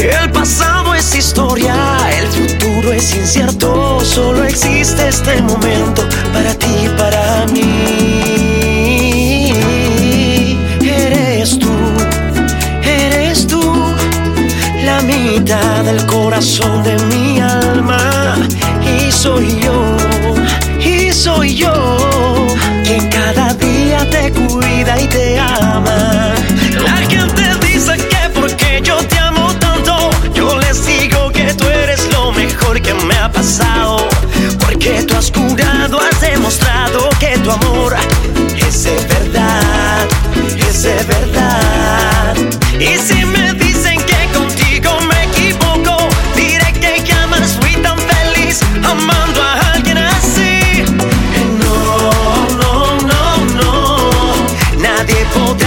El pasado es historia, el futuro es incierto. Solo existe este momento para ti y para mí. Eres tú, eres tú, la mitad del corazón de mi alma. Y soy yo, y soy yo, mejor que me ha pasado. Porque tú has curado, has demostrado que tu amor es de verdad, es de verdad. Y si me dicen que contigo me equivoco, diré que jamás fui tan feliz amando a alguien así. No, no, no, no, nadie podrá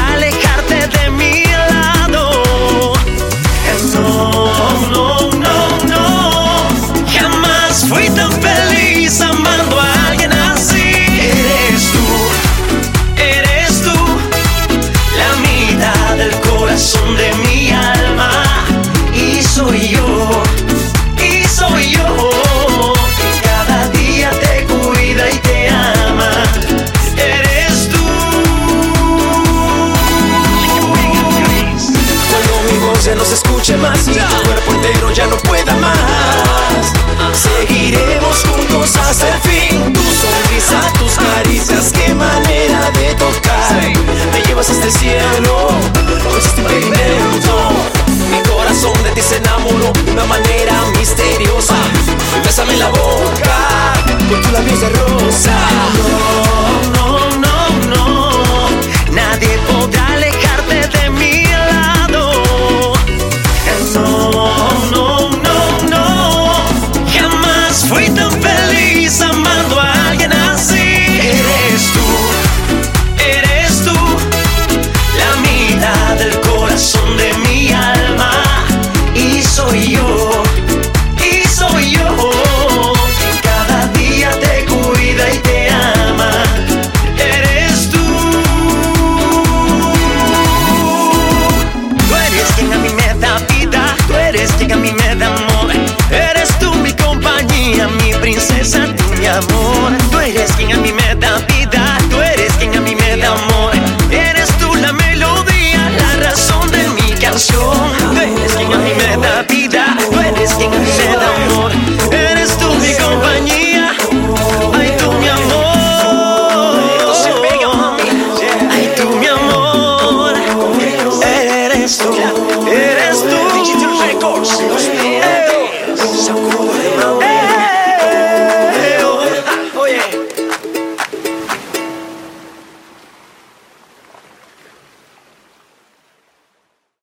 labios de rosa.